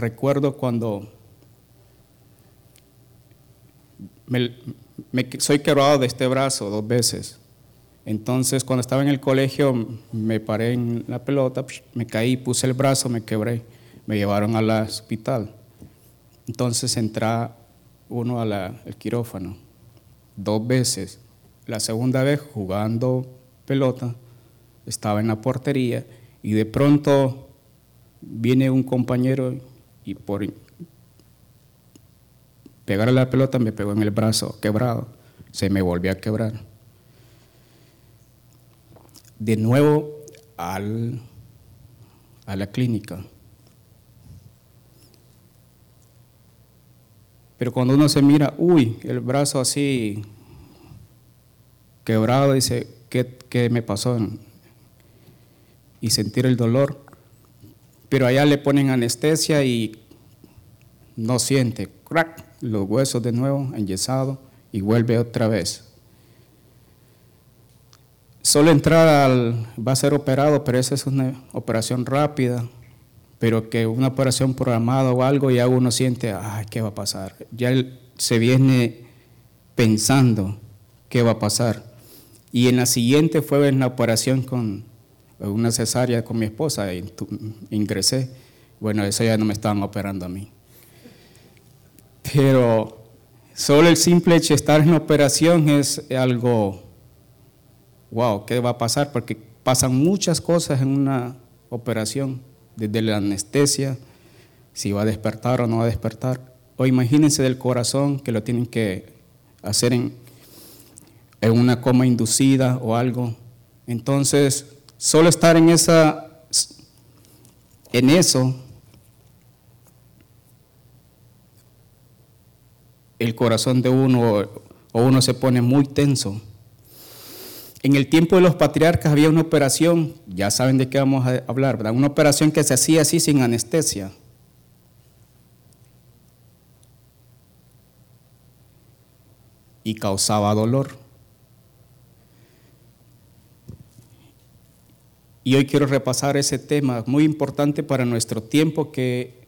recuerdo cuando me, soy quebrado de este brazo dos veces. Entonces, cuando estaba en el colegio, me paré en la pelota, me caí, puse el brazo, me quebré, me llevaron al hospital. Entonces entra uno al quirófano dos veces. La segunda vez jugando pelota, estaba en la portería y de pronto viene un compañero y por pegarle la pelota me pegó en el brazo quebrado, se me volvió a quebrar. De nuevo al, a la clínica. Pero cuando uno se mira, uy, el brazo así quebrado, dice, ¿qué, qué me pasó? Y sentir el dolor pero allá le ponen anestesia y no siente, crack, los huesos de nuevo enyesado y vuelve otra vez. Solo entrar al, va a ser operado, pero esa es una operación rápida, pero que una operación programada o algo, ya uno siente, ay, ¿qué va a pasar? Ya se viene pensando qué va a pasar. Y en la siguiente fue en la operación con una cesárea con mi esposa, e ingresé. Bueno, eso ya no me estaban operando a mí. Pero solo el simple hecho de estar en operación es algo, wow, ¿qué va a pasar? Porque pasan muchas cosas en una operación, desde la anestesia, si va a despertar o no va a despertar. O imagínense del corazón que lo tienen que hacer en, en una coma inducida o algo. Entonces, Solo estar en esa en eso el corazón de uno o uno se pone muy tenso. En el tiempo de los patriarcas había una operación, ya saben de qué vamos a hablar, ¿verdad? Una operación que se hacía así sin anestesia. Y causaba dolor. Y hoy quiero repasar ese tema muy importante para nuestro tiempo que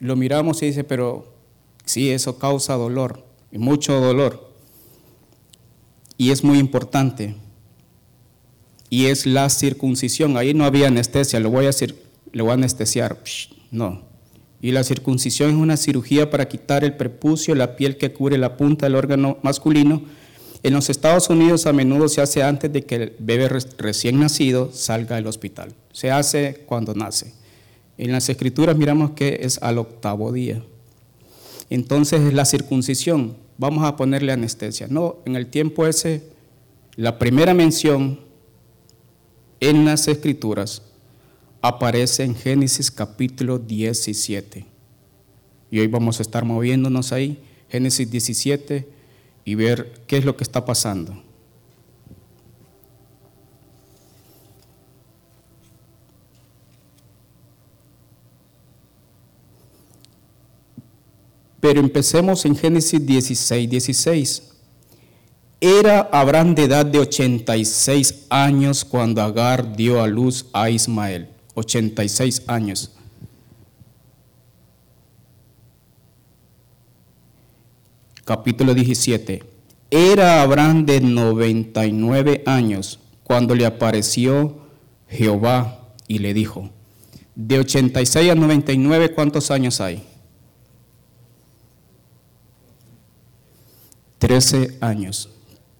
lo miramos y dice, pero sí, eso causa dolor, mucho dolor. Y es muy importante. Y es la circuncisión. Ahí no había anestesia, lo voy a anestesiar. No. Y la circuncisión es una cirugía para quitar el prepucio, la piel que cubre la punta del órgano masculino en los Estados Unidos a menudo se hace antes de que el bebé recién nacido salga del hospital. Se hace cuando nace. En las escrituras miramos que es al octavo día. Entonces es la circuncisión. Vamos a ponerle anestesia. No, en el tiempo ese, la primera mención en las escrituras aparece en Génesis capítulo 17. Y hoy vamos a estar moviéndonos ahí. Génesis 17, y ver qué es lo que está pasando. Pero empecemos en Génesis 16, 16. Era Abraham de edad de 86 años cuando Agar dio a luz a Ismael. 86 años. Capítulo 17. Era Abraham de 99 años cuando le apareció Jehová y le dijo, de 86 a 99, ¿cuántos años hay? 13 años.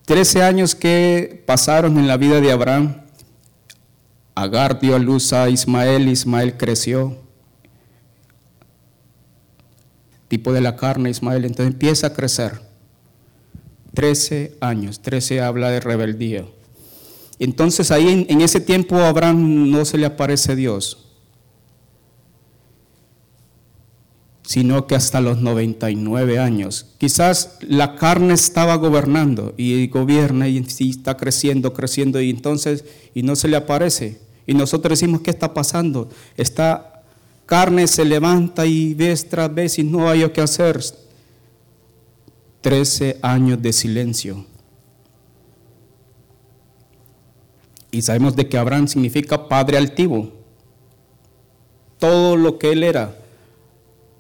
13 años que pasaron en la vida de Abraham. Agar dio a luz a Ismael, Ismael creció, tipo de la carne, Ismael. Entonces empieza a crecer. Trece años, trece habla de rebeldía. Entonces ahí en, ese tiempo a Abraham no se le aparece Dios, sino que hasta los 99 años. Quizás la carne estaba gobernando y gobierna y está creciendo, creciendo y entonces y no se le aparece. Y nosotros decimos, ¿qué está pasando? Está carne se levanta y vez vez y no hay qué hacer. Trece años de silencio. Y sabemos de que Abraham significa padre altivo. Todo lo que él era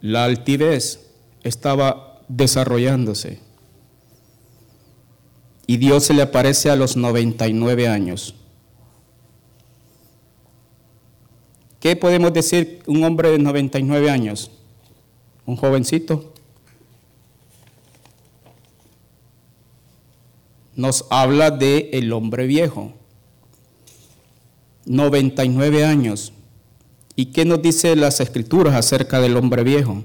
la altivez estaba desarrollándose. Y Dios se le aparece a los 99 años. ¿Qué podemos decir un hombre de 99 años? Un jovencito. Nos habla de el hombre viejo. 99 años. ¿Y qué nos dice las escrituras acerca del hombre viejo?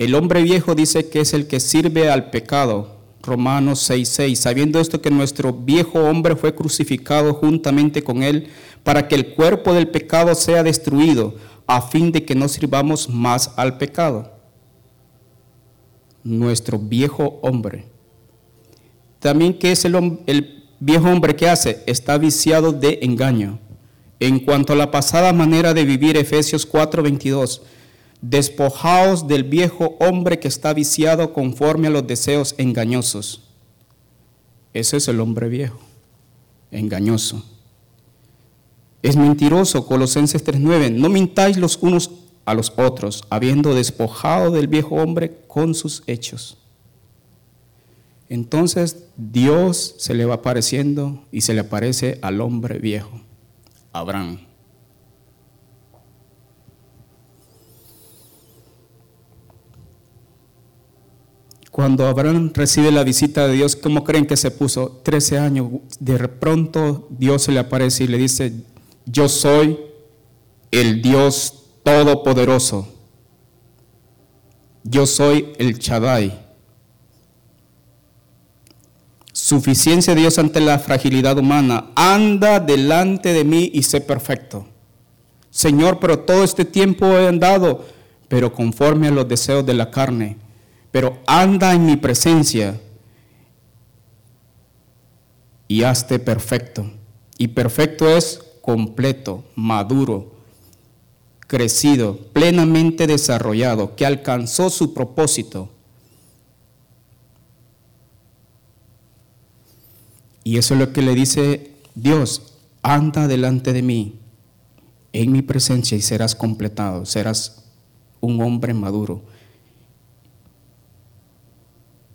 El hombre viejo dice que es el que sirve al pecado. Romanos 6:6, sabiendo esto que nuestro viejo hombre fue crucificado juntamente con él para que el cuerpo del pecado sea destruido, a fin de que no sirvamos más al pecado. Nuestro viejo hombre. También, ¿qué es el, el viejo hombre que hace? Está viciado de engaño. En cuanto a la pasada manera de vivir, Efesios 4:22, despojaos del viejo hombre que está viciado conforme a los deseos engañosos. Ese es el hombre viejo, engañoso. Es mentiroso, Colosenses 3:9, no mintáis los unos a los otros, habiendo despojado del viejo hombre con sus hechos. Entonces Dios se le va apareciendo y se le aparece al hombre viejo, Abraham. Cuando Abraham recibe la visita de Dios, ¿cómo creen que se puso? Trece años. De pronto Dios se le aparece y le dice, yo soy el Dios Todopoderoso. Yo soy el Chadai. Suficiencia de Dios ante la fragilidad humana. Anda delante de mí y sé perfecto. Señor, pero todo este tiempo he andado, pero conforme a los deseos de la carne pero anda en mi presencia y hazte perfecto. Y perfecto es completo, maduro, crecido, plenamente desarrollado, que alcanzó su propósito. Y eso es lo que le dice Dios, anda delante de mí, en mi presencia y serás completado, serás un hombre maduro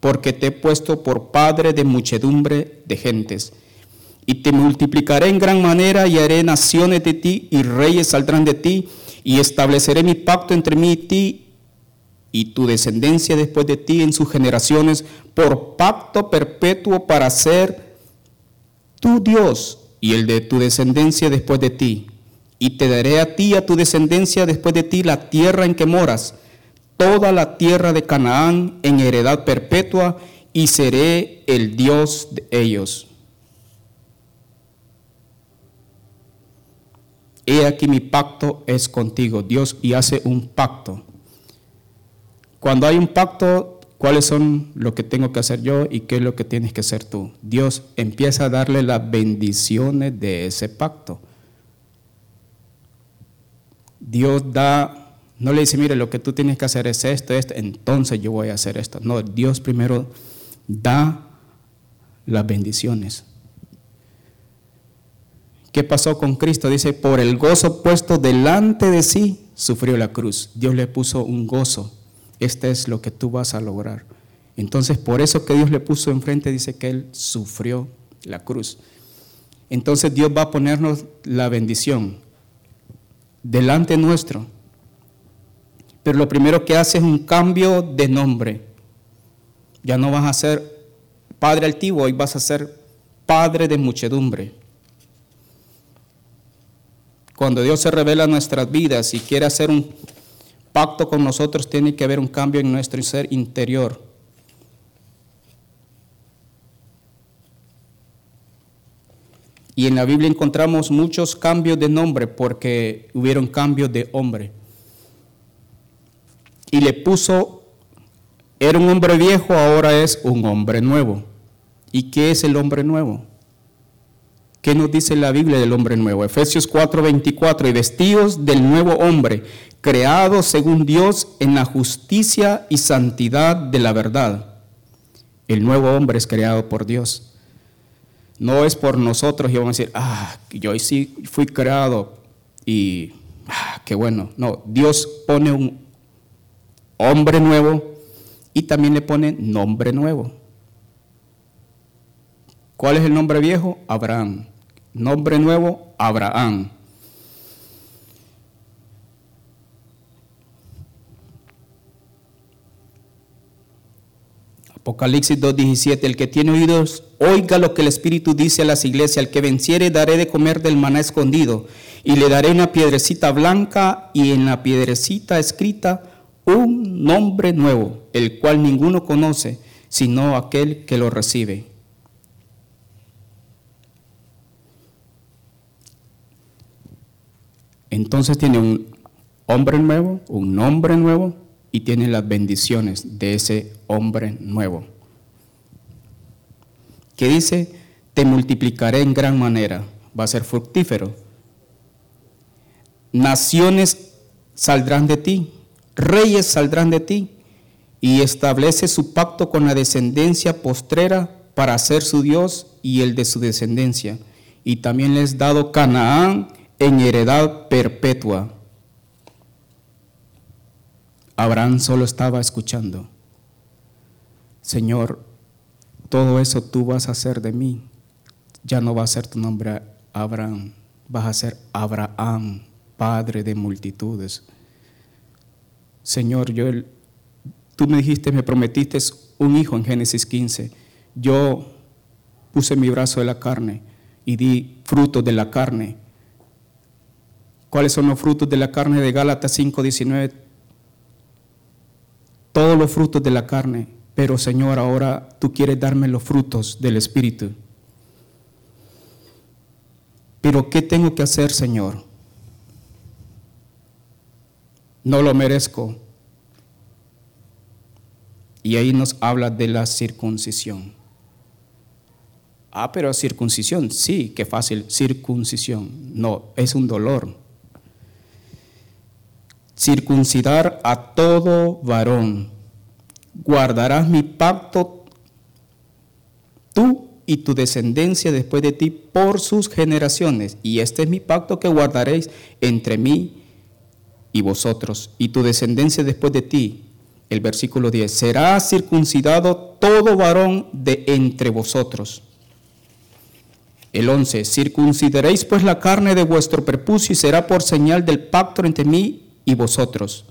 porque te he puesto por padre de muchedumbre de gentes. Y te multiplicaré en gran manera y haré naciones de ti y reyes saldrán de ti y estableceré mi pacto entre mí y ti y tu descendencia después de ti en sus generaciones por pacto perpetuo para ser tu Dios y el de tu descendencia después de ti. Y te daré a ti y a tu descendencia después de ti la tierra en que moras toda la tierra de Canaán en heredad perpetua y seré el Dios de ellos. He aquí mi pacto es contigo, Dios, y hace un pacto. Cuando hay un pacto, ¿cuáles son lo que tengo que hacer yo y qué es lo que tienes que hacer tú? Dios empieza a darle las bendiciones de ese pacto. Dios da no le dice, mire, lo que tú tienes que hacer es esto, esto, entonces yo voy a hacer esto. No, Dios primero da las bendiciones. ¿Qué pasó con Cristo? Dice, por el gozo puesto delante de sí, sufrió la cruz. Dios le puso un gozo. Este es lo que tú vas a lograr. Entonces, por eso que Dios le puso enfrente, dice que Él sufrió la cruz. Entonces Dios va a ponernos la bendición delante nuestro pero lo primero que hace es un cambio de nombre. Ya no vas a ser padre altivo, hoy vas a ser padre de muchedumbre. Cuando Dios se revela nuestras vidas y quiere hacer un pacto con nosotros, tiene que haber un cambio en nuestro ser interior. Y en la Biblia encontramos muchos cambios de nombre porque hubieron cambios de hombre y le puso Era un hombre viejo, ahora es un hombre nuevo. ¿Y qué es el hombre nuevo? ¿Qué nos dice la Biblia del hombre nuevo? Efesios 4:24, y vestidos del nuevo hombre, creado según Dios en la justicia y santidad de la verdad. El nuevo hombre es creado por Dios. No es por nosotros y vamos a decir, ah, yo sí fui creado y ah, qué bueno. No, Dios pone un hombre nuevo y también le pone nombre nuevo. ¿Cuál es el nombre viejo? Abraham. Nombre nuevo, Abraham. Apocalipsis 2.17, el que tiene oídos, oiga lo que el Espíritu dice a las iglesias, al que venciere daré de comer del maná escondido, y le daré una piedrecita blanca y en la piedrecita escrita un nombre nuevo, el cual ninguno conoce, sino aquel que lo recibe. Entonces tiene un hombre nuevo, un nombre nuevo, y tiene las bendiciones de ese hombre nuevo. Que dice, te multiplicaré en gran manera, va a ser fructífero. Naciones saldrán de ti, reyes saldrán de ti, y establece su pacto con la descendencia postrera para ser su Dios y el de su descendencia. Y también les dado Canaán en heredad perpetua Abraham solo estaba escuchando. Señor, todo eso tú vas a hacer de mí. Ya no va a ser tu nombre Abraham, vas a ser Abraham, padre de multitudes. Señor, yo, tú me dijiste, me prometiste un hijo en Génesis 15. Yo puse mi brazo de la carne y di frutos de la carne. ¿Cuáles son los frutos de la carne de Gálatas 5:19? todos los frutos de la carne, pero Señor, ahora tú quieres darme los frutos del Espíritu. Pero ¿qué tengo que hacer, Señor? No lo merezco. Y ahí nos habla de la circuncisión. Ah, pero circuncisión, sí, qué fácil, circuncisión. No, es un dolor circuncidar a todo varón. Guardarás mi pacto tú y tu descendencia después de ti por sus generaciones. Y este es mi pacto que guardaréis entre mí y vosotros y tu descendencia después de ti. El versículo 10, será circuncidado todo varón de entre vosotros. El 11, circuncidaréis pues la carne de vuestro prepucio y será por señal del pacto entre mí y vosotros.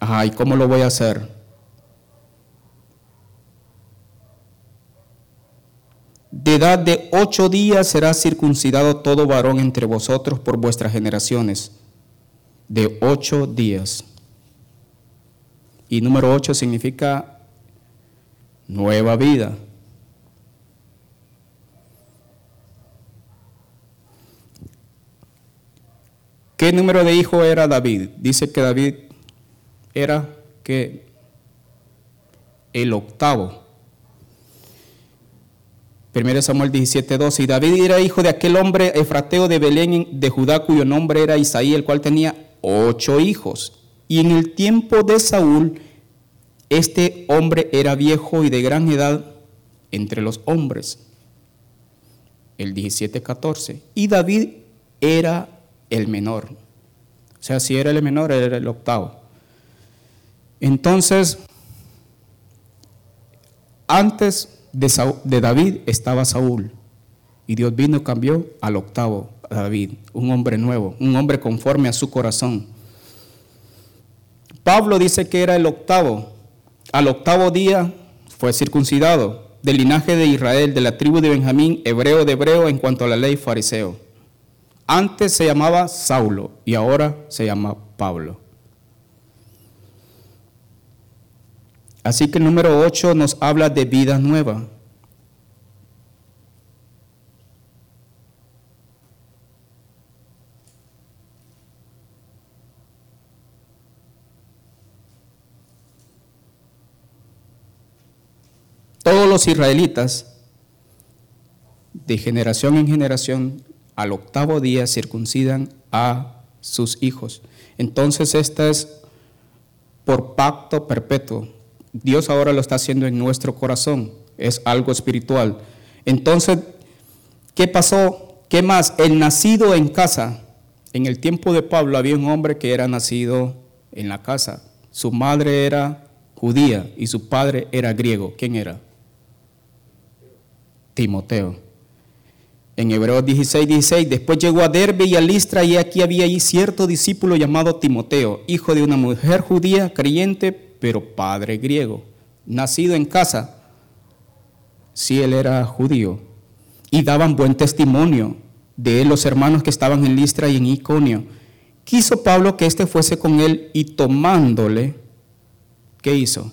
Ajá, ¿y cómo lo voy a hacer? De edad de ocho días será circuncidado todo varón entre vosotros por vuestras generaciones. De ocho días. Y número ocho significa nueva vida. ¿Qué número de hijo era David? Dice que David era que el octavo. 1 Samuel 17, Y David era hijo de aquel hombre efrateo de Belén de Judá, cuyo nombre era Isaí, el cual tenía ocho hijos. Y en el tiempo de Saúl, este hombre era viejo y de gran edad entre los hombres. El 17, 14. Y David era el menor. O sea, si era el menor, era el octavo. Entonces, antes de, David estaba Saúl. Y Dios vino y cambió al octavo, David, un hombre nuevo, un hombre conforme a su corazón. Pablo dice que era el octavo. Al octavo día fue circuncidado, del linaje de Israel, de la tribu de Benjamín, hebreo de hebreo en cuanto a la ley fariseo. Antes se llamaba Saulo y ahora se llama Pablo. Así que el número 8 nos habla de vida nueva. Los israelitas, de generación en generación, al octavo día circuncidan a sus hijos. Entonces esta es por pacto perpetuo. Dios ahora lo está haciendo en nuestro corazón. Es algo espiritual. Entonces, ¿qué pasó? ¿Qué más? El nacido en casa. En el tiempo de Pablo había un hombre que era nacido en la casa. Su madre era judía y su padre era griego. ¿Quién era? Timoteo. En Hebreos 16, 16, después llegó a Derbe y a Listra y aquí había ahí cierto discípulo llamado Timoteo, hijo de una mujer judía, creyente, pero padre griego, nacido en casa. Si él era judío. Y daban buen testimonio de él los hermanos que estaban en Listra y en Iconio. Quiso Pablo que éste fuese con él y tomándole, ¿qué hizo?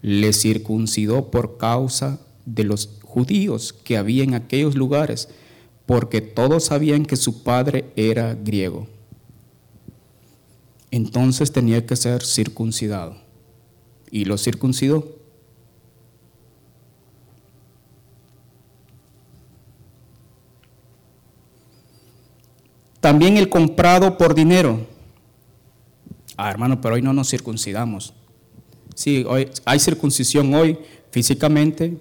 Le circuncidó por causa de los judíos que había en aquellos lugares porque todos sabían que su padre era griego. Entonces tenía que ser circuncidado. Y lo circuncidó. También el comprado por dinero. Ah, hermano, pero hoy no nos circuncidamos. Sí, hoy hay circuncisión hoy físicamente,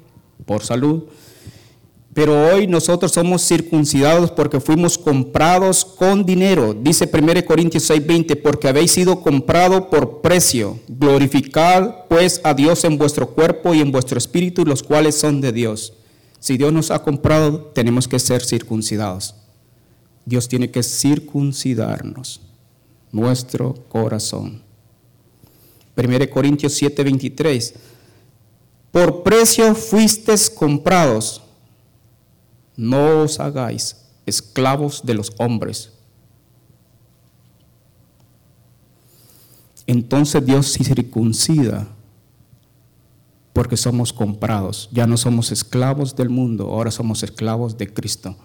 por salud, pero hoy nosotros somos circuncidados porque fuimos comprados con dinero. Dice 1 Corintios 6:20, porque habéis sido comprado por precio. Glorificad pues a Dios en vuestro cuerpo y en vuestro espíritu, los cuales son de Dios. Si Dios nos ha comprado, tenemos que ser circuncidados. Dios tiene que circuncidarnos, nuestro corazón. 1 Corintios 7:23, por precio fuisteis comprados no os hagáis esclavos de los hombres. Entonces Dios circuncida porque somos comprados. Ya no somos esclavos del mundo, ahora somos esclavos de Cristo.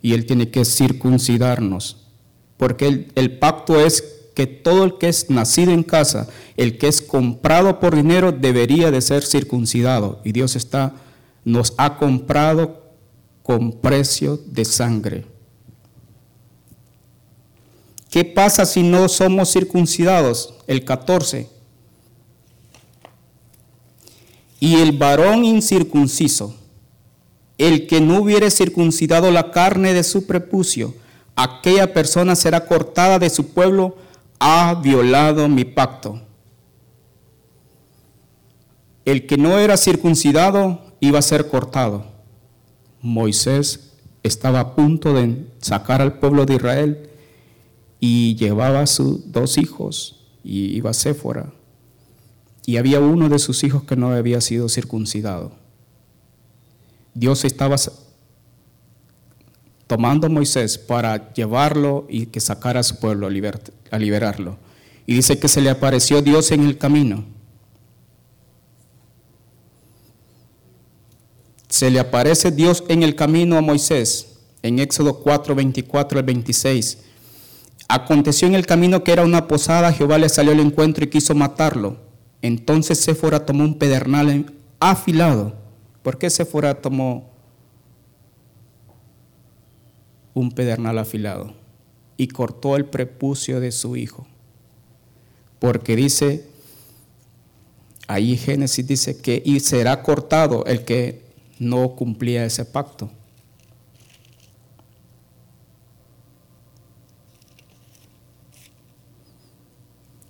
Y Él tiene que circuncidarnos, porque el pacto es que todo el que es nacido en casa, el que es comprado por dinero, debería de ser circuncidado. Y Dios está, nos ha comprado con precio de sangre. ¿Qué pasa si no somos circuncidados? El 14. Y el varón incircunciso, el que no hubiere circuncidado la carne de su prepucio, aquella persona será cortada de su pueblo, ha violado mi pacto. El que no era circuncidado iba a ser cortado. Moisés estaba a punto de sacar al pueblo de Israel y llevaba a sus dos hijos y iba a Séfora. Y había uno de sus hijos que no había sido circuncidado. Dios estaba tomando a Moisés para llevarlo y que sacara a su pueblo a liberarlo. Y dice que se le apareció Dios en el camino se le aparece Dios en el camino a Moisés, en Éxodo 4, 24 al 26. Aconteció en el camino que era una posada, Jehová le salió al encuentro y quiso matarlo. Entonces Séfora tomó un pedernal afilado. ¿Por qué Séfora tomó un pedernal afilado? Y cortó el prepucio de su hijo. Porque dice, ahí Génesis dice que y será cortado el que no cumplía ese pacto.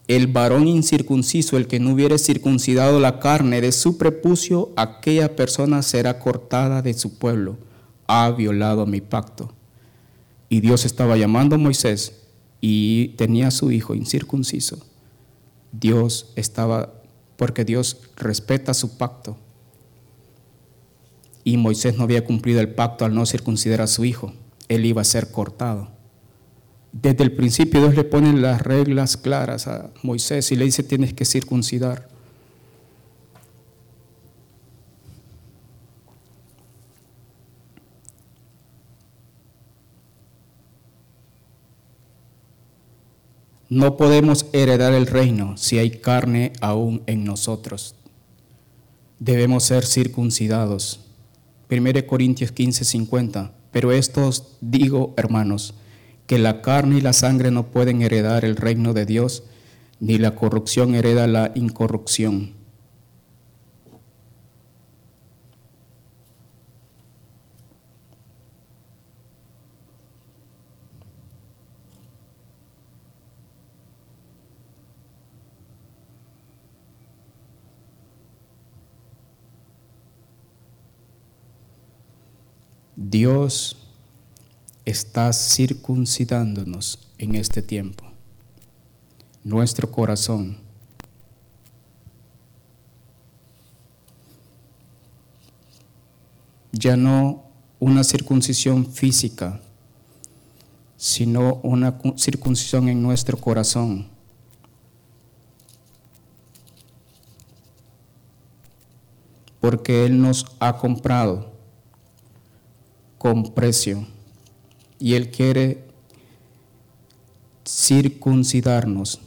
El varón incircunciso, el que no hubiere circuncidado la carne de su prepucio, aquella persona será cortada de su pueblo. Ha violado mi pacto. Y Dios estaba llamando a Moisés y tenía a su hijo incircunciso. Dios estaba, porque Dios respeta su pacto y Moisés no había cumplido el pacto al no circuncidar a su hijo. Él iba a ser cortado. Desde el principio Dios le pone las reglas claras a Moisés y le dice tienes que circuncidar. No podemos heredar el reino si hay carne aún en nosotros. debemos ser circuncidados. 1 Corintios 15, 50. Pero esto os digo, hermanos, que la carne y la sangre no pueden heredar el reino de Dios, ni la corrupción hereda la incorrupción. Dios está circuncidándonos en este tiempo, nuestro corazón. Ya no una circuncisión física, sino una circuncisión en nuestro corazón. Porque Él nos ha comprado con precio. Y Él quiere circuncidarnos.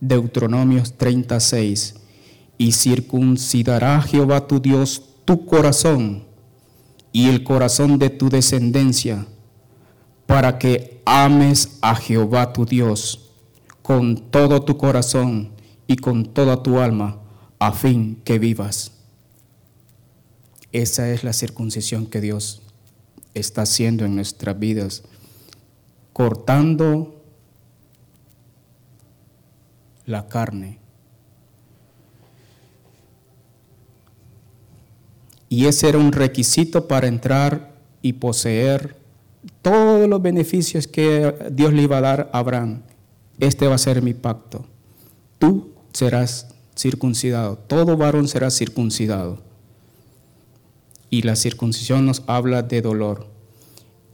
Deuteronomios 36. Y circuncidará Jehová tu Dios tu corazón y el corazón de tu descendencia, para que ames a Jehová tu Dios con todo tu corazón y con toda tu alma, a fin que vivas. Esa es la circuncisión que Dios está haciendo en nuestras vidas, cortando la carne. Y ese era un requisito para entrar y poseer todos los beneficios que Dios le iba a dar a Abraham. Este va a ser mi pacto. Tú serás circuncidado, todo varón será circuncidado y la circuncisión nos habla de dolor.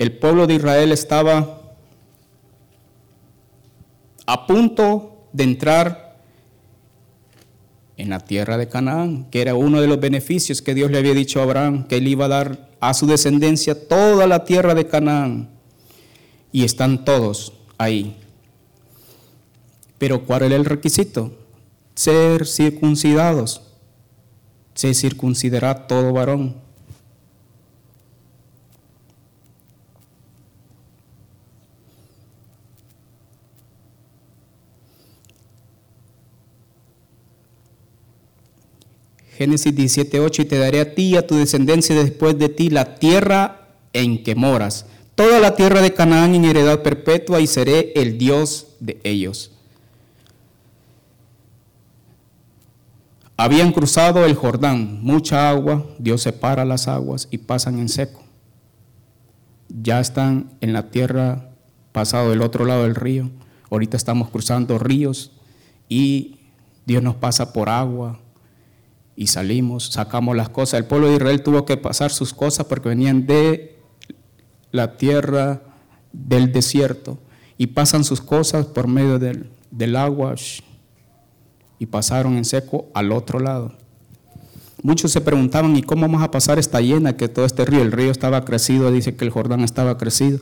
El pueblo de Israel estaba a punto de entrar en la tierra de Canaán, que era uno de los beneficios que Dios le había dicho a Abraham, que él iba a dar a su descendencia toda la tierra de Canaán. Y están todos ahí. Pero ¿cuál era el requisito? Ser circuncidados. Se circuncidará todo varón. Génesis 17:8, y te daré a ti y a tu descendencia después de ti la tierra en que moras, toda la tierra de Canaán en heredad perpetua, y seré el Dios de ellos. Habían cruzado el Jordán, mucha agua, Dios separa las aguas y pasan en seco. Ya están en la tierra, pasado del otro lado del río. Ahorita estamos cruzando ríos y Dios nos pasa por agua, y salimos, sacamos las cosas. El pueblo de Israel tuvo que pasar sus cosas porque venían de la tierra del desierto y pasan sus cosas por medio del, del agua y pasaron en seco al otro lado. Muchos se preguntaban, ¿y cómo vamos a pasar esta llena que todo este río? El río estaba crecido, dice que el Jordán estaba crecido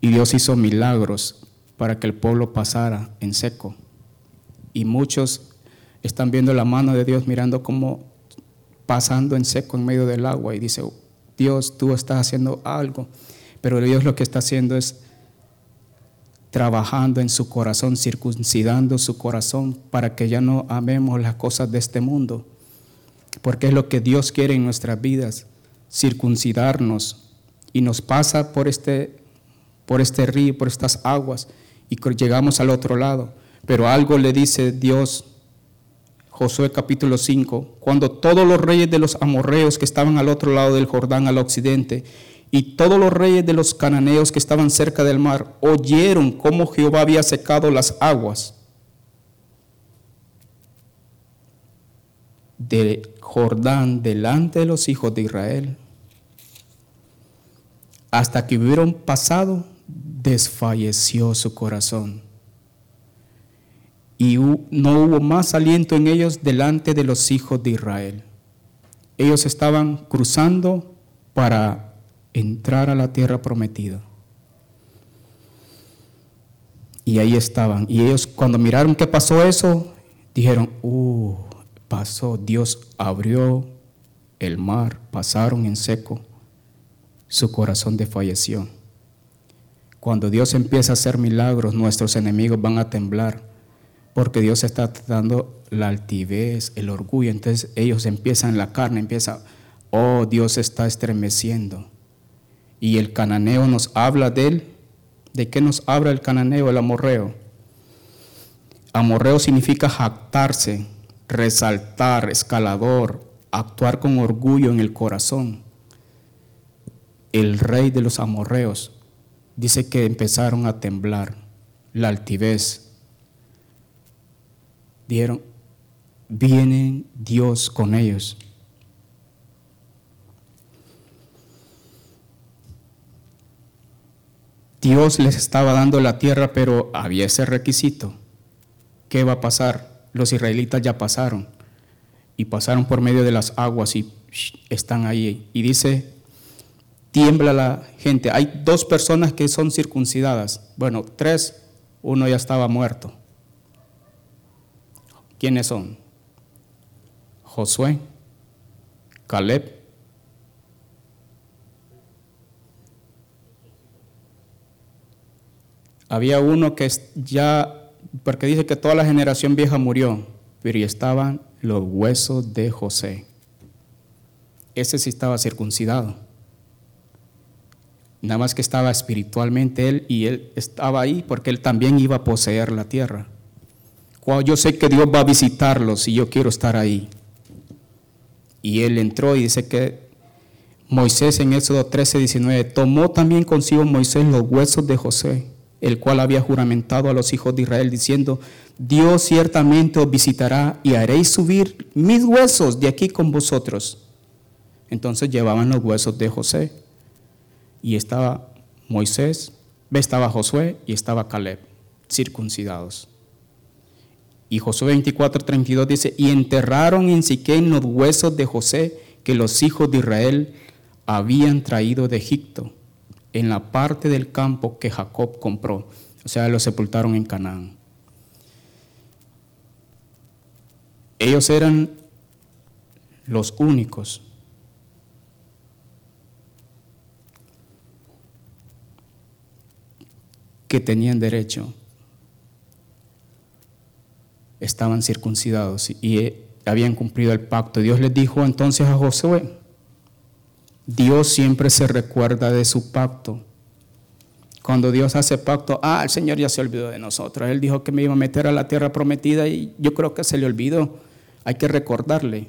y Dios hizo milagros para que el pueblo pasara en seco. Y muchos están viendo la mano de Dios mirando cómo pasando en seco en medio del agua y dice, Dios, tú estás haciendo algo, pero Dios lo que está haciendo es trabajando en su corazón, circuncidando su corazón para que ya no amemos las cosas de este mundo, porque es lo que Dios quiere en nuestras vidas, circuncidarnos. Y nos pasa por este por este río, por estas aguas y llegamos al otro lado, pero algo le dice Dios Josué capítulo 5, cuando todos los reyes de los amorreos que estaban al otro lado del Jordán, al occidente, y todos los reyes de los cananeos que estaban cerca del mar, oyeron cómo Jehová había secado las aguas del Jordán delante de los hijos de Israel, hasta que hubieron pasado, desfalleció su corazón y no hubo más aliento en ellos delante de los hijos de Israel. Ellos estaban cruzando para entrar a la tierra prometida. Y ahí estaban. Y ellos cuando miraron que pasó eso, dijeron, uh, pasó, Dios abrió el mar, pasaron en seco, su corazón desfalleció. Cuando Dios empieza a hacer milagros, nuestros enemigos van a temblar, porque Dios está tratando la altivez, el orgullo. Entonces ellos empiezan, la carne empieza, oh, Dios está estremeciendo. Y el cananeo nos habla de él. ¿De qué nos habla el cananeo, el amorreo? Amorreo significa jactarse, resaltar, escalador, actuar con orgullo en el corazón. El rey de los amorreos dice que empezaron a temblar, la altivez. Dijeron, viene Dios con ellos. Dios les estaba dando la tierra, pero había ese requisito. ¿Qué va a pasar? Los israelitas ya pasaron y pasaron por medio de las aguas y están ahí. Y dice, tiembla la gente. Hay dos personas que son circuncidadas. Bueno, tres, uno ya estaba muerto. ¿Quiénes son? Josué, Caleb. Había uno que ya, porque dice que toda la generación vieja murió, pero estaban los huesos de José. Ese sí estaba circuncidado. Nada más que estaba espiritualmente él y él estaba ahí porque él también iba a poseer la tierra. Yo sé que Dios va a visitarlos y yo quiero estar ahí. Y él entró y dice que Moisés en Éxodo 13, 19, tomó también consigo Moisés los huesos de José, el cual había juramentado a los hijos de Israel, diciendo, Dios ciertamente os visitará y haréis subir mis huesos de aquí con vosotros. Entonces llevaban los huesos de José. Y estaba Moisés, estaba Josué y estaba Caleb, circuncidados. Y Josué 24, 32 dice, y enterraron en Siquén los huesos de José que los hijos de Israel habían traído de Egipto, en la parte del campo que Jacob compró. O sea, los sepultaron en Canaán. Ellos eran los únicos que tenían derecho estaban circuncidados y eh, habían cumplido el pacto. Dios les dijo entonces a Josué, Dios siempre se recuerda de su pacto. Cuando Dios hace pacto, ah, el Señor ya se olvidó de nosotros. Él dijo que me iba a meter a la tierra prometida y yo creo que se le olvidó. Hay que recordarle.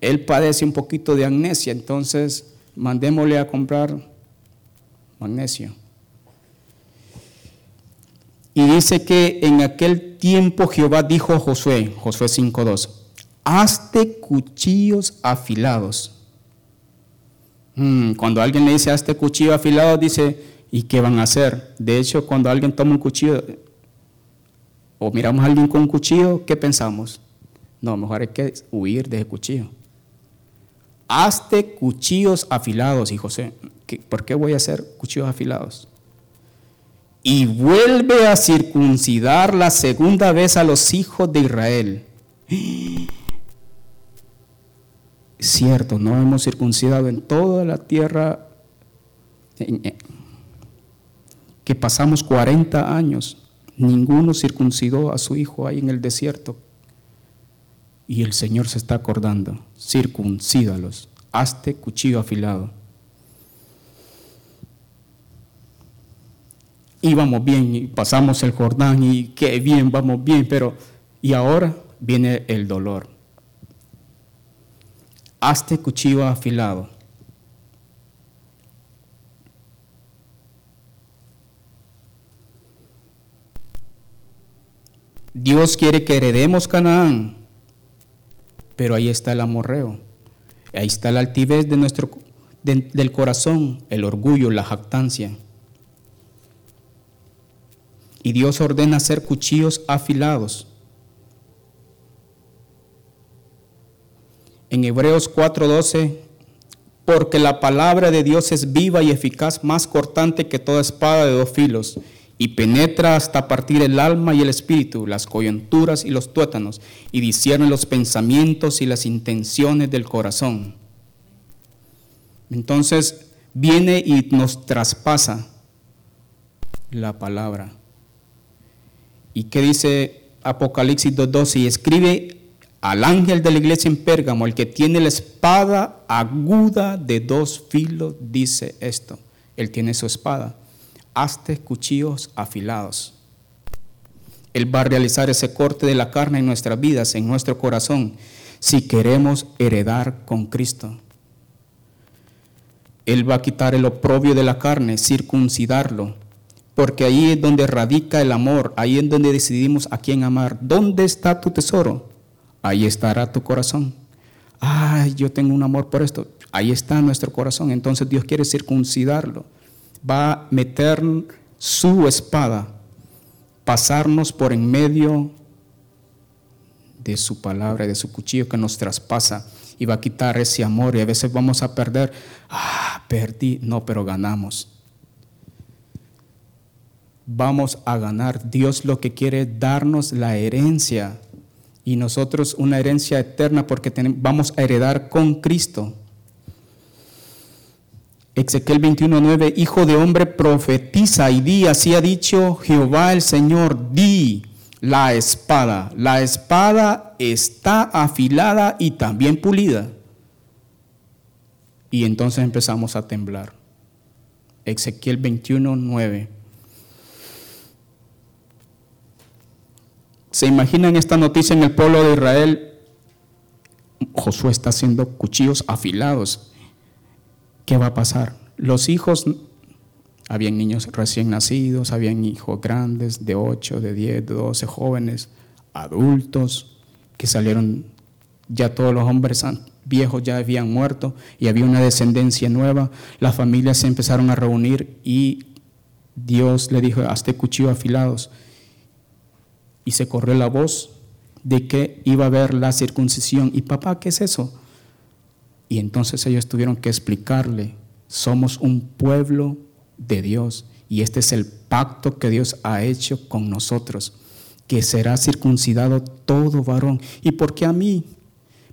Él padece un poquito de amnesia, entonces mandémosle a comprar magnesio. Y dice que en aquel tiempo Jehová dijo a Josué, Josué 5.2, hazte cuchillos afilados. Hmm, cuando alguien le dice hazte cuchillo afilado, dice, ¿y qué van a hacer? De hecho, cuando alguien toma un cuchillo o miramos a alguien con un cuchillo, ¿qué pensamos? No, mejor hay que huir de ese cuchillo. Hazte cuchillos afilados, y José, ¿por qué voy a hacer cuchillos afilados? Y vuelve a circuncidar la segunda vez a los hijos de Israel. Cierto, no hemos circuncidado en toda la tierra que pasamos 40 años. Ninguno circuncidó a su hijo ahí en el desierto. Y el Señor se está acordando, circuncídalos, hazte cuchillo afilado. Íbamos bien y pasamos el Jordán y qué bien, vamos bien, pero y ahora viene el dolor. Hazte cuchillo afilado. Dios quiere que heredemos Canaán, pero ahí está el amorreo, ahí está la altivez de nuestro, del corazón, el orgullo, la jactancia. Y Dios ordena hacer cuchillos afilados. En Hebreos 4:12, porque la palabra de Dios es viva y eficaz, más cortante que toda espada de dos filos, y penetra hasta partir el alma y el espíritu, las coyunturas y los tuétanos, y discierne los pensamientos y las intenciones del corazón. Entonces viene y nos traspasa la palabra. ¿Y qué dice Apocalipsis 2.12? Y escribe al ángel de la iglesia en Pérgamo, el que tiene la espada aguda de dos filos, dice esto. Él tiene su espada hazte cuchillos afilados. Él va a realizar ese corte de la carne en nuestras vidas, en nuestro corazón, si queremos heredar con Cristo. Él va a quitar el oprobio de la carne, circuncidarlo, porque ahí es donde radica el amor, ahí es donde decidimos a quién amar. ¿Dónde está tu tesoro? Ahí estará tu corazón. Ay, yo tengo un amor por esto. Ahí está nuestro corazón. Entonces Dios quiere circuncidarlo va a meter su espada, pasarnos por en medio de su palabra, de su cuchillo que nos traspasa y va a quitar ese amor y a veces vamos a perder, ah, perdí, no, pero ganamos. Vamos a ganar. Dios lo que quiere es darnos la herencia y nosotros una herencia eterna porque vamos a heredar con Cristo. Ezequiel 21:9, Hijo de hombre, profetiza y di, así ha dicho Jehová el Señor, di la espada. La espada está afilada y también pulida. Y entonces empezamos a temblar. Ezequiel 21:9. ¿Se imaginan esta noticia en el pueblo de Israel? Josué está haciendo cuchillos afilados ¿qué va a pasar? Los hijos, habían niños recién nacidos, habían hijos grandes de 8, de 10, de 12 jóvenes, adultos, que salieron, ya todos los hombres viejos ya habían muerto y había una descendencia nueva. Las familias se empezaron a reunir y Dios le dijo, hazte cuchillo afilados. Y se corrió la voz de que iba a haber la circuncisión. ¿Y papá qué es eso? Y entonces ellos tuvieron que explicarle, somos un pueblo de Dios y este es el pacto que Dios ha hecho con nosotros, que será circuncidado todo varón. ¿Y por qué a mí?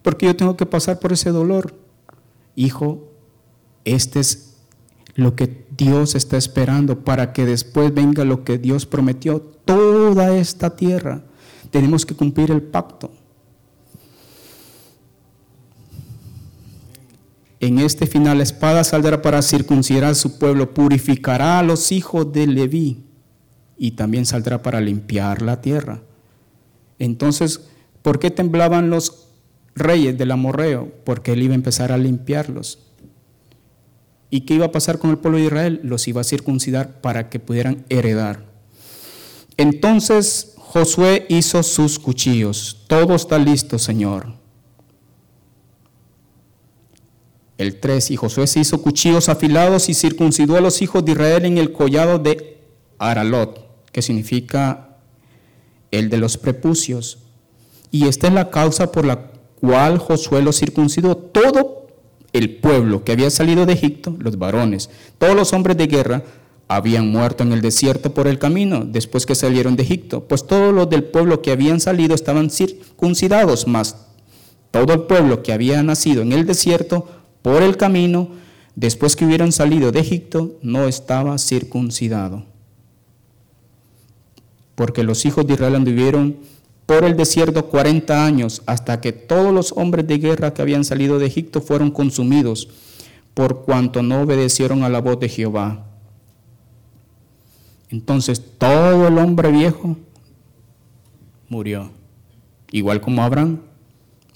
Porque yo tengo que pasar por ese dolor. Hijo, este es lo que Dios está esperando para que después venga lo que Dios prometió, toda esta tierra. Tenemos que cumplir el pacto. En este final la espada saldrá para circuncidar a su pueblo, purificará a los hijos de Leví y también saldrá para limpiar la tierra. Entonces, ¿por qué temblaban los reyes del amorreo? Porque él iba a empezar a limpiarlos. ¿Y qué iba a pasar con el pueblo de Israel? Los iba a circuncidar para que pudieran heredar. Entonces Josué hizo sus cuchillos. Todo está listo, Señor. El 3, y Josué se hizo cuchillos afilados y circuncidó a los hijos de Israel en el collado de Aralot, que significa el de los prepucios. Y esta es la causa por la cual Josué los circuncidó. Todo el pueblo que había salido de Egipto, los varones, todos los hombres de guerra, habían muerto en el desierto por el camino después que salieron de Egipto, pues todos los del pueblo que habían salido estaban circuncidados, más todo el pueblo que había nacido en el desierto por el camino, después que hubieran salido de Egipto, no estaba circuncidado. Porque los hijos de Israel anduvieron por el desierto 40 años hasta que todos los hombres de guerra que habían salido de Egipto fueron consumidos por cuanto no obedecieron a la voz de Jehová. Entonces todo el hombre viejo murió. Igual como Abraham,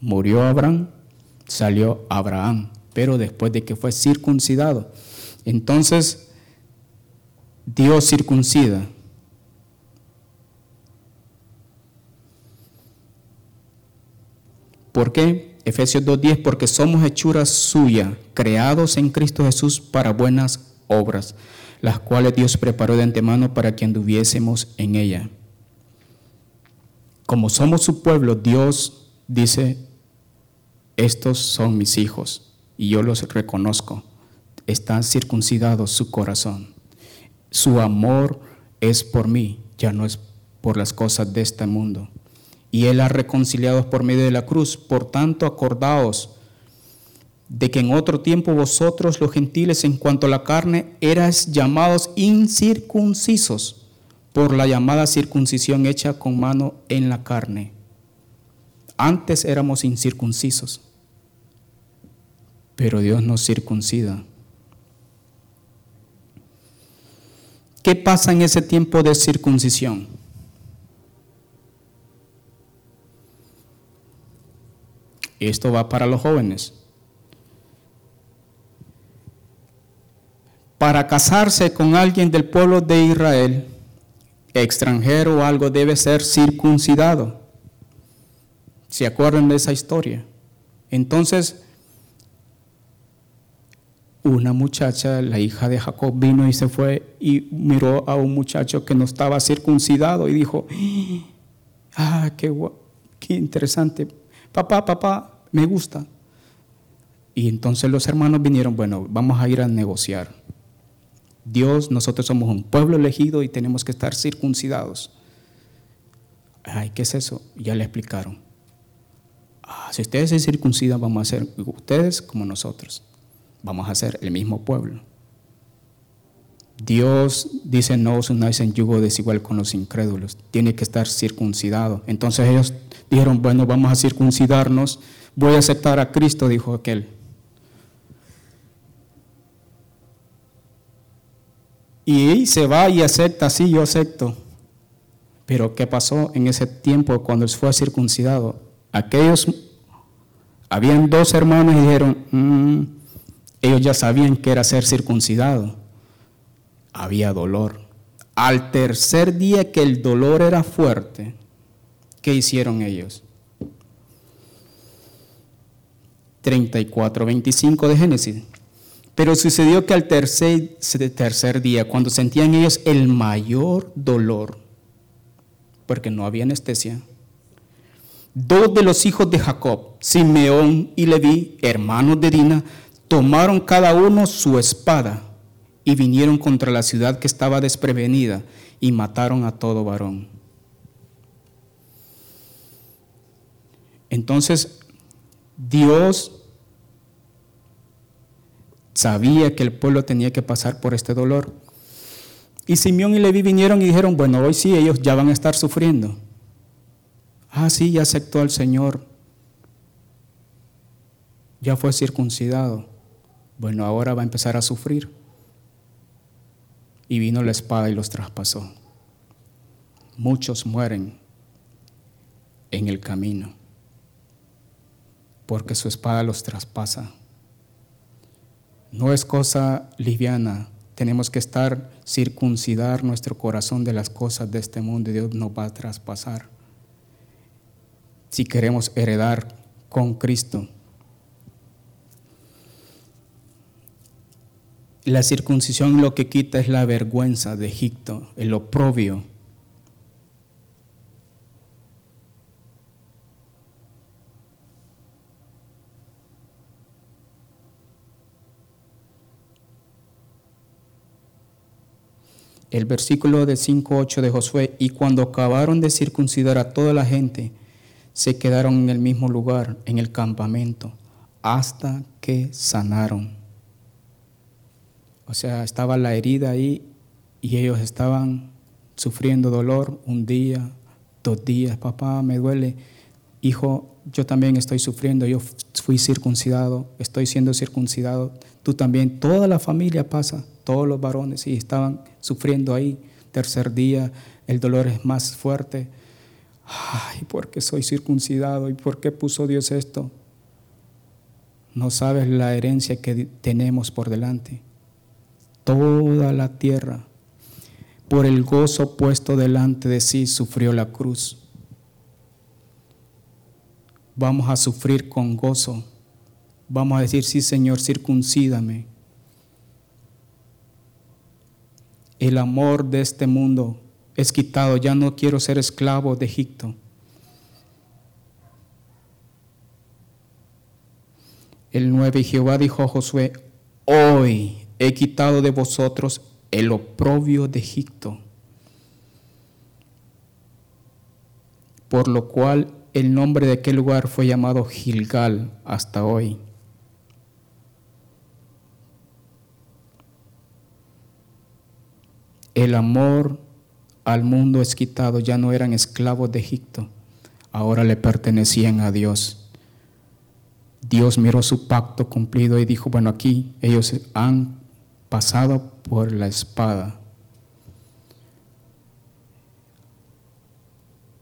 murió Abraham, salió Abraham pero después de que fue circuncidado. Entonces, Dios circuncida. ¿Por qué? Efesios 2.10, porque somos hechuras suyas, creados en Cristo Jesús para buenas obras, las cuales Dios preparó de antemano para que anduviésemos en ella. Como somos su pueblo, Dios dice, estos son mis hijos y yo los reconozco. Está circuncidado su corazón. Su amor es por mí, ya no es por las cosas de este mundo. Y Él ha reconciliado por medio de la cruz. Por tanto, acordaos de que en otro tiempo vosotros los gentiles en cuanto a la carne eras llamados incircuncisos por la llamada circuncisión hecha con mano en la carne. Antes éramos incircuncisos, pero Dios nos circuncida. ¿Qué pasa en ese tiempo de circuncisión? Esto va para los jóvenes. Para casarse con alguien del pueblo de Israel, extranjero o algo, debe ser circuncidado. ¿Se acuerdan de esa historia? Entonces, una muchacha, la hija de Jacob, vino y se fue y miró a un muchacho que no estaba circuncidado y dijo, ah, qué, qué interesante, papá, papá, me gusta. Y entonces los hermanos vinieron, bueno, vamos a ir a negociar. Dios, nosotros somos un pueblo elegido y tenemos que estar circuncidados. Ay, ¿qué es eso? Ya le explicaron. Ah, si ustedes se circuncidan, vamos a ser ustedes como nosotros. Vamos a ser el mismo pueblo. Dios dice, no os unáis en yugo desigual con los incrédulos. Tiene que estar circuncidado. Entonces ellos dijeron, bueno, vamos a circuncidarnos. Voy a aceptar a Cristo, dijo aquel. Y se va y acepta, sí, yo acepto. Pero ¿qué pasó en ese tiempo cuando él fue circuncidado? Aquellos, habían dos hermanos y dijeron, mm, ellos ya sabían que era ser circuncidado. Había dolor. Al tercer día que el dolor era fuerte, ¿qué hicieron ellos? 34, 25 de Génesis. Pero sucedió que al tercer, tercer día, cuando sentían ellos el mayor dolor, porque no había anestesia, dos de los hijos de Jacob, Simeón y Leví, hermanos de Dina, tomaron cada uno su espada y vinieron contra la ciudad que estaba desprevenida y mataron a todo varón. Entonces, Dios sabía que el pueblo tenía que pasar por este dolor. Y Simeón y Leví vinieron y dijeron, bueno, hoy sí, ellos ya van a estar sufriendo. Ah, sí, ya aceptó al Señor. Ya fue circuncidado. Bueno, ahora va a empezar a sufrir. Y vino la espada y los traspasó. Muchos mueren en el camino porque su espada los traspasa. No es cosa liviana. Tenemos que estar, circuncidar nuestro corazón de las cosas de este mundo y Dios nos va a traspasar. Si queremos heredar con Cristo. La circuncisión lo que quita es la vergüenza de Egipto, el oprobio el versículo de 5.8 de Josué, y cuando acabaron de circuncidar a toda la gente, se quedaron en el mismo lugar, en el campamento, hasta que sanaron. O sea, estaba la herida ahí y ellos estaban sufriendo dolor un día, dos días, papá, me duele, hijo, yo también estoy sufriendo, yo fui circuncidado, estoy siendo circuncidado, tú también, toda la familia pasa, todos los varones, y estaban sufriendo ahí. Tercer día, el dolor es más fuerte. Ay, ¿por qué soy circuncidado? ¿Y por qué puso Dios esto? No sabes la herencia que tenemos por delante. Toda la tierra, por el gozo puesto delante de sí, sufrió la cruz. Vamos a sufrir con gozo. Vamos a decir, sí Señor, circuncídame El amor de este mundo es quitado, ya no quiero ser esclavo de Egipto. El 9, Jehová dijo a Josué, hoy he quitado de vosotros el oprobio de Egipto, por lo cual el nombre de aquel lugar fue llamado Gilgal hasta hoy. El amor al mundo es quitado, ya no eran esclavos de Egipto, ahora le pertenecían a Dios. Dios miró su pacto cumplido y dijo, bueno, aquí ellos han pasado por la espada,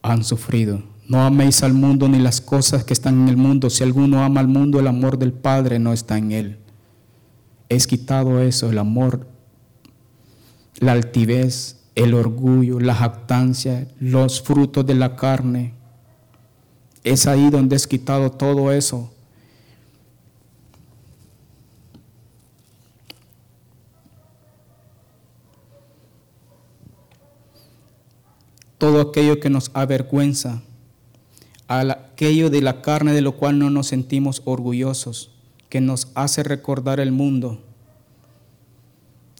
han sufrido. No améis al mundo ni las cosas que están en el mundo. Si alguno ama al mundo, el amor del Padre no está en él. Es quitado eso, el amor, la altivez, el orgullo, la jactancia, los frutos de la carne. Es ahí donde es quitado todo eso. Todo aquello que nos avergüenza, aquello de la carne de lo cual no nos sentimos orgullosos, que nos hace recordar el mundo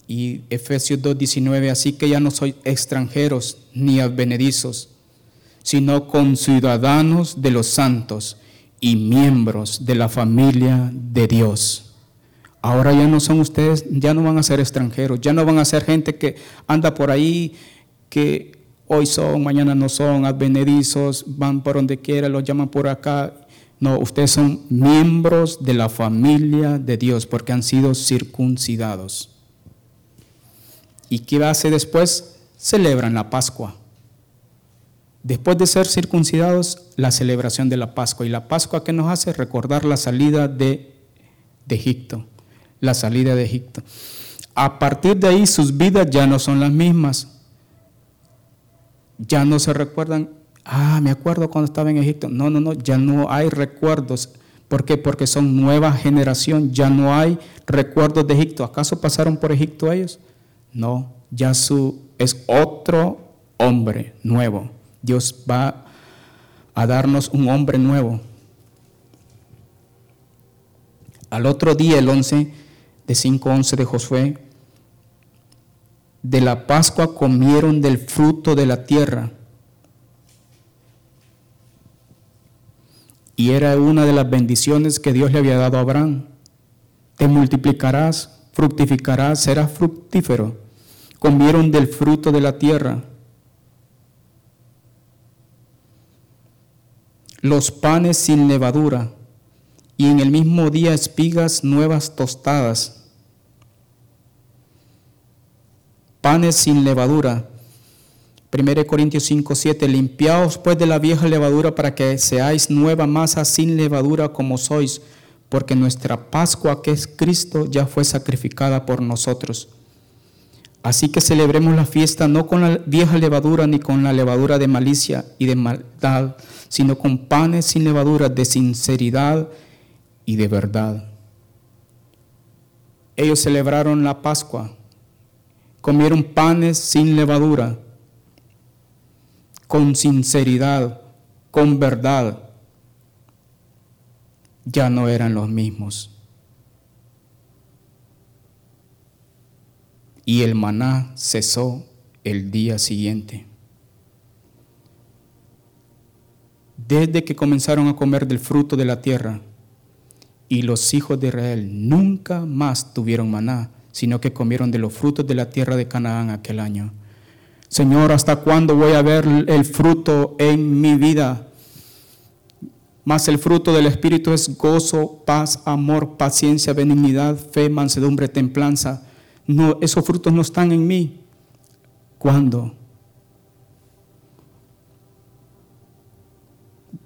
y Efesios 2.19, así que ya no sois extranjeros ni advenedizos, sino conciudadanos de los santos y miembros de la familia de Dios. Ahora ya no son ustedes, ya no van a ser extranjeros, ya no van a ser gente que anda por ahí, que hoy son, mañana no son, advenedizos, van por donde quiera, los llaman por acá. No, ustedes son miembros de la familia de Dios porque han sido circuncidados. ¿Y qué hace después? Celebran la Pascua. Después de ser circuncidados, la celebración de la Pascua. ¿Y la Pascua qué nos hace? Recordar la salida de, de Egipto. La salida de Egipto. A partir de ahí sus vidas ya no son las mismas. Ya no se recuerdan, ah, me acuerdo cuando estaba en Egipto. No, no, no, ya no hay recuerdos. ¿Por qué? Porque son nueva generación, ya no hay recuerdos de Egipto. ¿Acaso pasaron por Egipto ellos? No, ya su es otro hombre nuevo. Dios va a darnos un hombre nuevo. Al otro día, el 11 de 5.11 de Josué, de la Pascua comieron del fruto de la tierra. Y era una de las bendiciones que Dios le había dado a Abraham. Te multiplicarás, fructificarás, serás fructífero comieron del fruto de la tierra. Los panes sin levadura y en el mismo día espigas nuevas tostadas. Panes sin levadura. 1 Corintios 5, 7. Limpiaos pues de la vieja levadura para que seáis nueva masa sin levadura como sois, porque nuestra Pascua, que es Cristo, ya fue sacrificada por nosotros. Así que celebremos la fiesta no con la vieja levadura ni con la levadura de malicia y de maldad, sino con panes sin levadura de sinceridad y de verdad. Ellos celebraron la Pascua, comieron panes sin levadura, con sinceridad, con verdad. Ya no eran los mismos. Y el maná cesó el día siguiente. Desde que comenzaron a comer del fruto de la tierra, y los hijos de Israel nunca más tuvieron maná, sino que comieron de los frutos de la tierra de Canaán aquel año. Señor, ¿hasta cuándo voy a ver el fruto en mi vida? Mas el fruto del Espíritu es gozo, paz, amor, paciencia, benignidad, fe, mansedumbre, templanza no, esos frutos no están en mí. ¿Cuándo?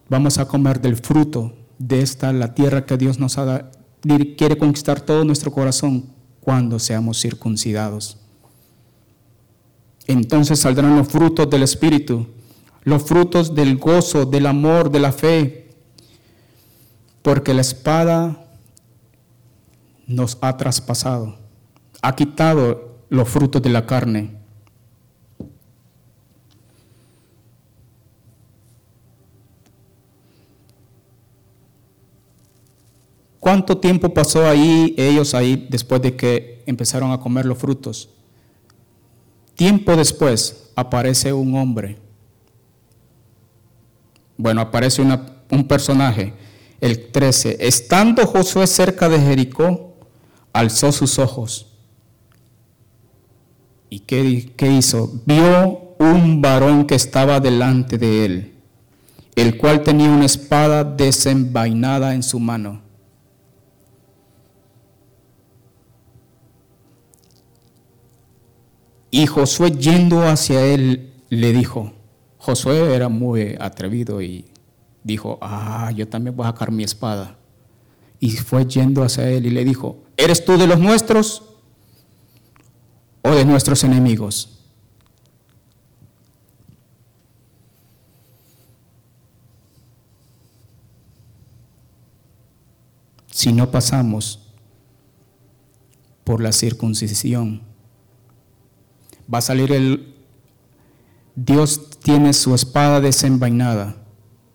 Vamos a comer del fruto de esta, la tierra que Dios nos ha dado. Quiere conquistar todo nuestro corazón cuando seamos circuncidados. Entonces saldrán los frutos del Espíritu, los frutos del gozo, del amor, de la fe, porque la espada nos ha traspasado ha quitado los frutos de la carne. ¿Cuánto tiempo pasó ahí ellos ahí después de que empezaron a comer los frutos? Tiempo después aparece un hombre Bueno, aparece un personaje, el 13. Estando Josué cerca de Jericó, alzó sus ojos. ¿Y qué, hizo? Vio un varón que estaba delante de él, el cual tenía una espada desenvainada en su mano. Y Josué yendo hacia él le dijo, Josué era muy atrevido y dijo, ah, yo también voy a sacar mi espada. Y fue yendo hacia él y le dijo, ¿eres tú de los nuestros de nuestros enemigos? Si no pasamos por la circuncisión, va a salir el... Dios tiene su espada desenvainada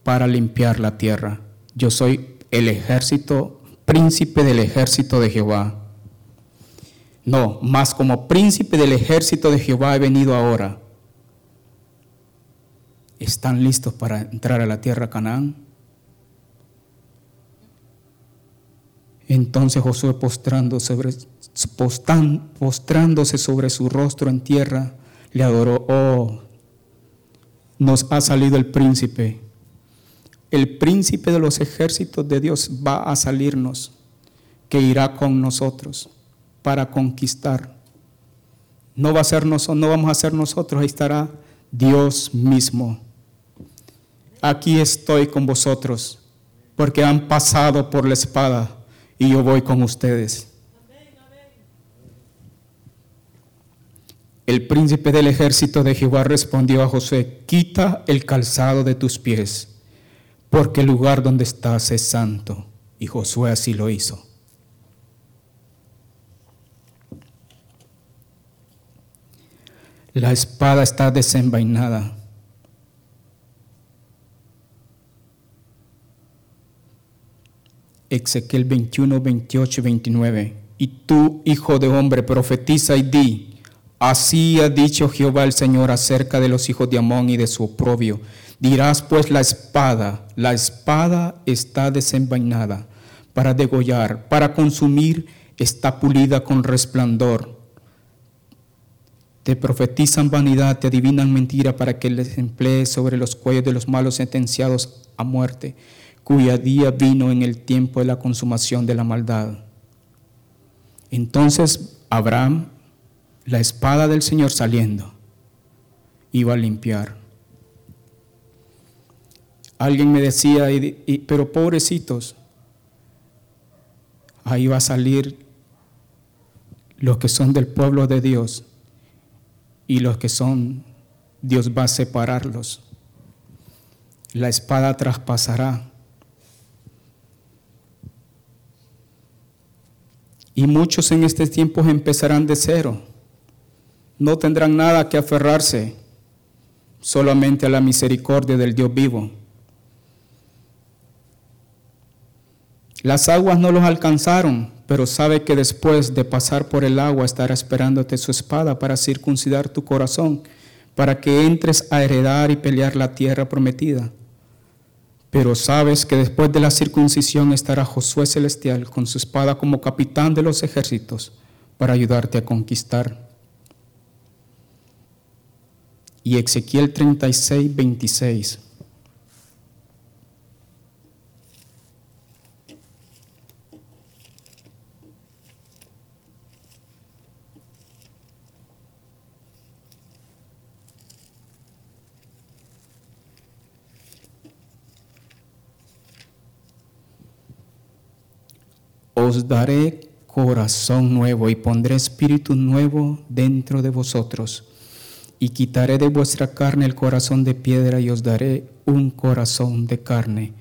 para limpiar la tierra. Yo soy el ejército, príncipe del ejército de Jehová. No, más como príncipe del ejército de Jehová he venido ahora. ¿Están listos para entrar a la tierra Canaán? Entonces Josué postrándose sobre, postrándose sobre su rostro en tierra, le adoró, oh, nos ha salido el príncipe. El príncipe de los ejércitos de Dios va a salirnos, que irá con nosotros para conquistar. No, va a ser no vamos a ser nosotros, ahí estará Dios mismo. Aquí estoy con vosotros, porque han pasado por la espada y yo voy con ustedes. El príncipe del ejército de Jehová respondió a José, quita el calzado de tus pies, porque el lugar donde estás es santo. Y Josué así lo hizo. La espada está desenvainada. Ezequiel 21, 28 y 29. Y tú, hijo de hombre, profetiza y di, Así ha dicho Jehová el Señor acerca de los hijos de Amón y de su oprobio. Dirás pues la espada, la espada está desenvainada para degollar, para consumir, está pulida con resplandor. Te profetizan vanidad, te adivinan mentira para que les emplees sobre los cuellos de los malos sentenciados a muerte, cuya día vino en el tiempo de la consumación de la maldad. Entonces Abraham la espada del Señor saliendo iba a limpiar. Alguien me decía, pero pobrecitos, ahí va a salir los que son del pueblo de Dios y los que son, Dios va a separarlos. La espada traspasará. Y muchos en este tiempo empezarán de cero no tendrán nada que aferrarse, solamente a la misericordia del Dios vivo. Las aguas no los alcanzaron, pero sabe que después de pasar por el agua estará esperándote su espada para circuncidar tu corazón, para que entres a heredar y pelear la tierra prometida. Pero sabes que después de la circuncisión estará Josué Celestial con su espada como capitán de los ejércitos para ayudarte a conquistar. y Ezequiel 36, 26. Os daré corazón nuevo y pondré espíritu nuevo dentro de vosotros y quitaré de vuestra carne el corazón de piedra y os daré un corazón de carne,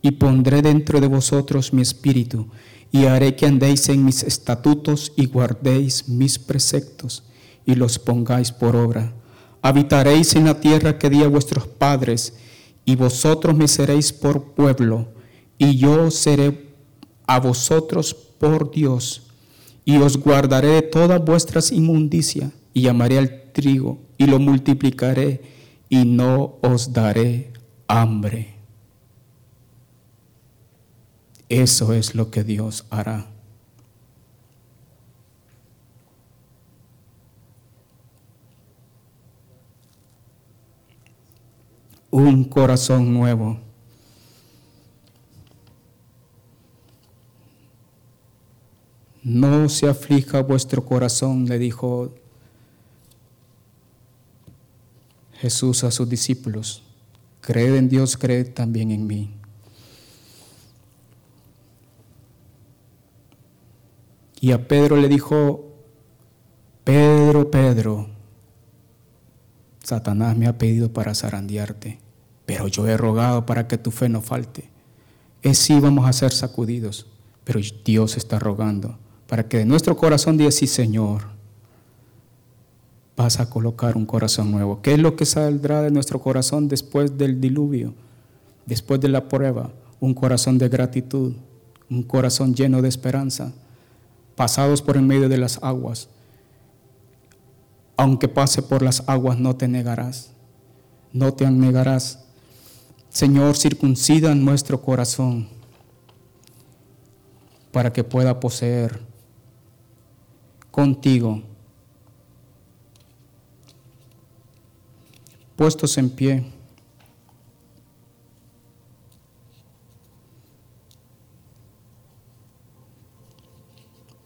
y pondré dentro de vosotros mi espíritu, y haré que andéis en mis estatutos y guardéis mis preceptos, y los pongáis por obra. Habitaréis en la tierra que di a vuestros padres, y vosotros me seréis por pueblo, y yo seré a vosotros por Dios, y os guardaré de todas vuestras inmundicias, y llamaré al trigo y lo multiplicaré y no os daré hambre. Eso es lo que Dios hará. Un corazón nuevo. No se aflija vuestro corazón, le dijo Jesús a sus discípulos. Creed en Dios, creed también en mí. Y a Pedro le dijo, Pedro, Pedro, Satanás me ha pedido para zarandearte, pero yo he rogado para que tu fe no falte. Es sí vamos a ser sacudidos, pero Dios está rogando para que de nuestro corazón diga, sí Señor, vas a colocar un corazón nuevo. ¿Qué es lo que saldrá de nuestro corazón después del diluvio, después de la prueba? Un corazón de gratitud, un corazón lleno de esperanza, pasados por en medio de las aguas. Aunque pase por las aguas, no te negarás, no te negarás. Señor, circuncida nuestro corazón para que pueda poseer contigo. Puestos en pie.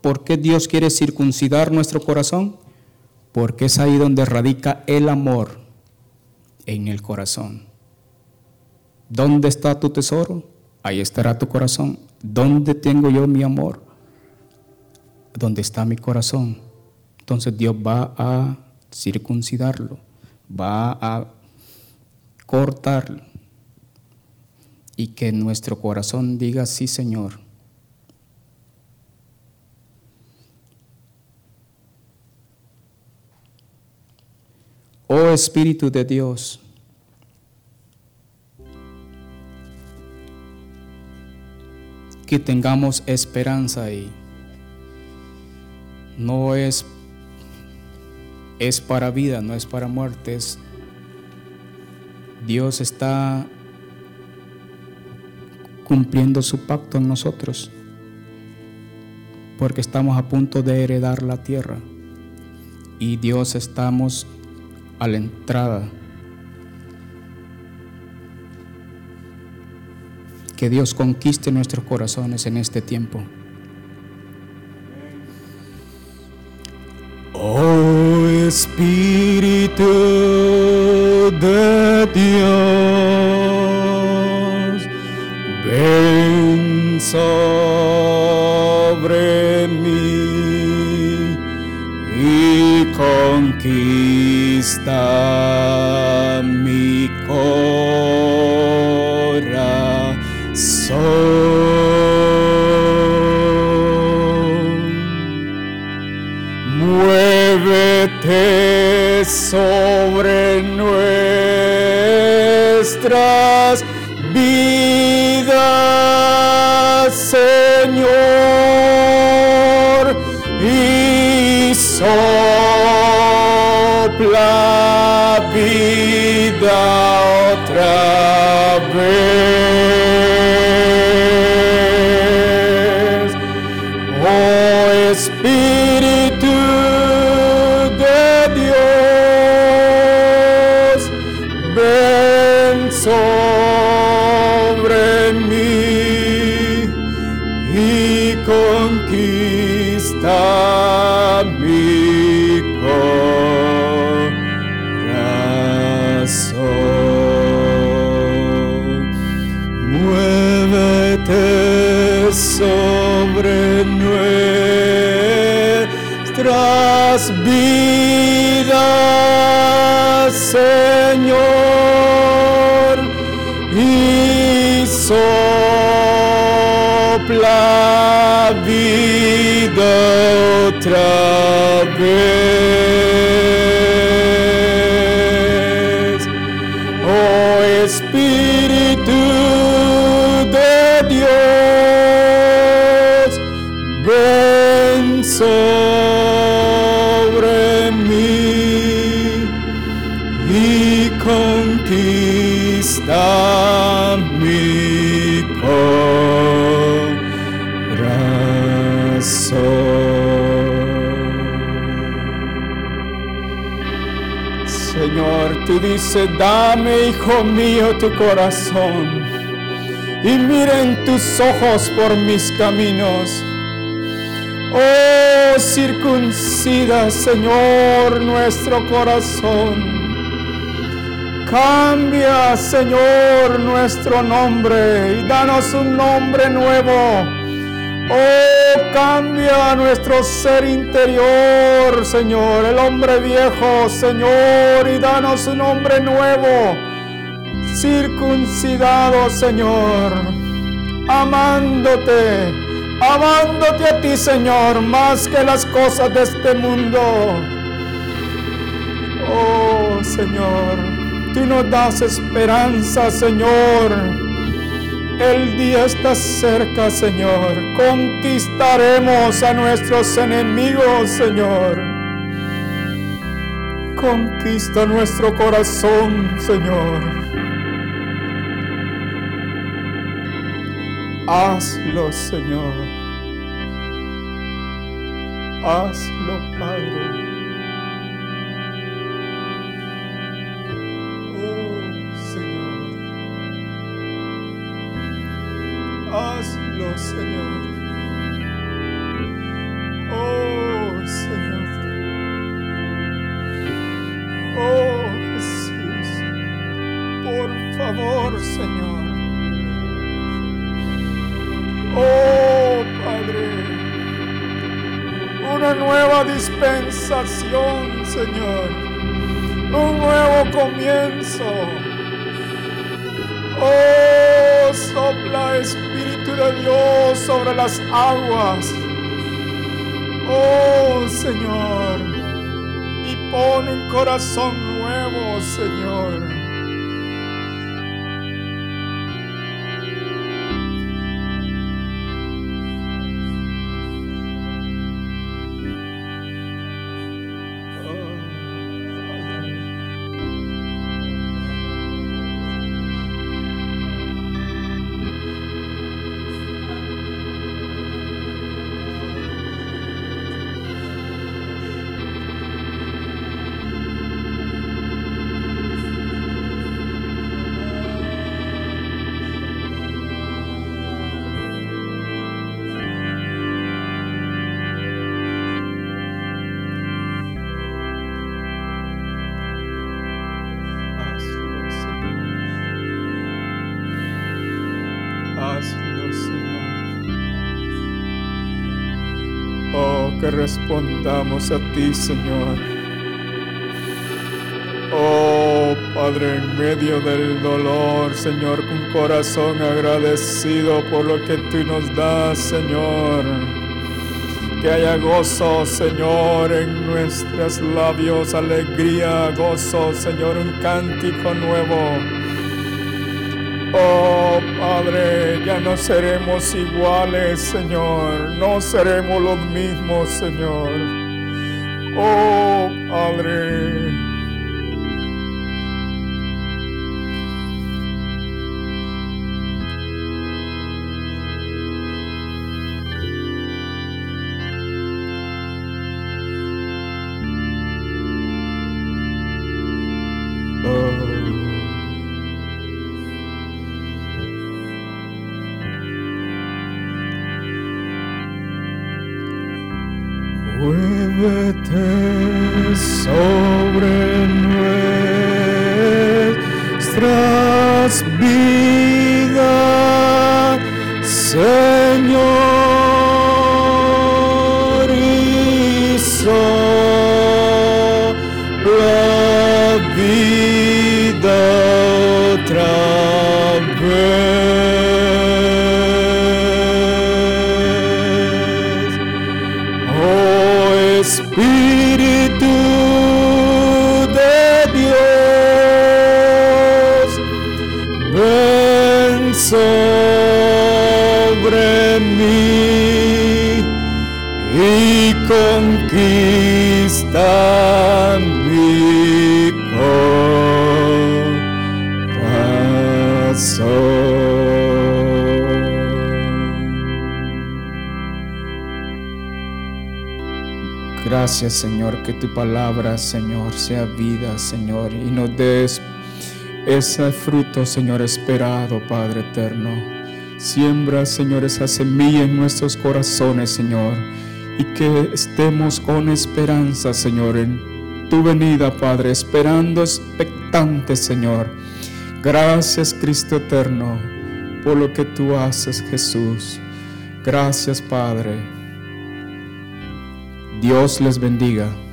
¿Por qué Dios quiere circuncidar nuestro corazón? Porque es ahí donde radica el amor en el corazón. ¿Dónde está tu tesoro? Ahí estará tu corazón. ¿Dónde tengo yo mi amor? Donde está mi corazón. Entonces Dios va a circuncidarlo, va a cortarlo y que nuestro corazón diga, sí Señor. Oh Espíritu de Dios, que tengamos esperanza ahí no es, es para vida, no es para muerte. Dios está cumpliendo su pacto en nosotros, porque estamos a punto de heredar la tierra y Dios estamos a la entrada. Que Dios conquiste nuestros corazones en este tiempo. Espíritu de Dios, ven sobre mí y conquista mi corazón. Sobre nuestras vidas, Señor, y sopla vida otra vez. Otra Tú dices, dame, hijo mío, tu corazón y miren tus ojos por mis caminos. Oh, circuncida, Señor, nuestro corazón. Cambia, Señor, nuestro nombre y danos un nombre nuevo Oh, cambia nuestro ser interior, Señor, el hombre viejo, Señor, y danos un hombre nuevo, circuncidado, Señor, amándote, amándote a ti, Señor, más que las cosas de este mundo. Oh, Señor, tú nos das esperanza, Señor el día está cerca, Señor. Conquistaremos a nuestros enemigos, Señor. Conquista nuestro corazón, Señor. Hazlo, Señor. Hazlo, Señor. Oh, Señor. Oh, Jesús. Por favor, Señor. Oh, Padre. Una nueva dispensación, Señor. Un nuevo comienzo. Oh, sopla Espíritu de Dios sobre las aguas. Oh Señor, y pon un corazón nuevo, Señor. Respondamos a ti, Señor. Oh Padre, en medio del dolor, Señor, con corazón agradecido por lo que tú nos das, Señor. Que haya gozo, Señor, en nuestros labios, alegría, gozo, Señor, un cántico nuevo Oh Padre, ya no seremos iguales, Señor, no seremos los mismos, Señor. Oh Padre. Señor, que tu palabra, Señor, sea vida, Señor, y nos des ese fruto, Señor, esperado, Padre eterno. Siembra, Señor, esa semilla en nuestros corazones, Señor, y que estemos con esperanza, Señor, en tu venida, Padre, esperando expectante, Señor. Gracias, Cristo eterno, por lo que tú haces, Jesús. Gracias, Padre. Dios les bendiga.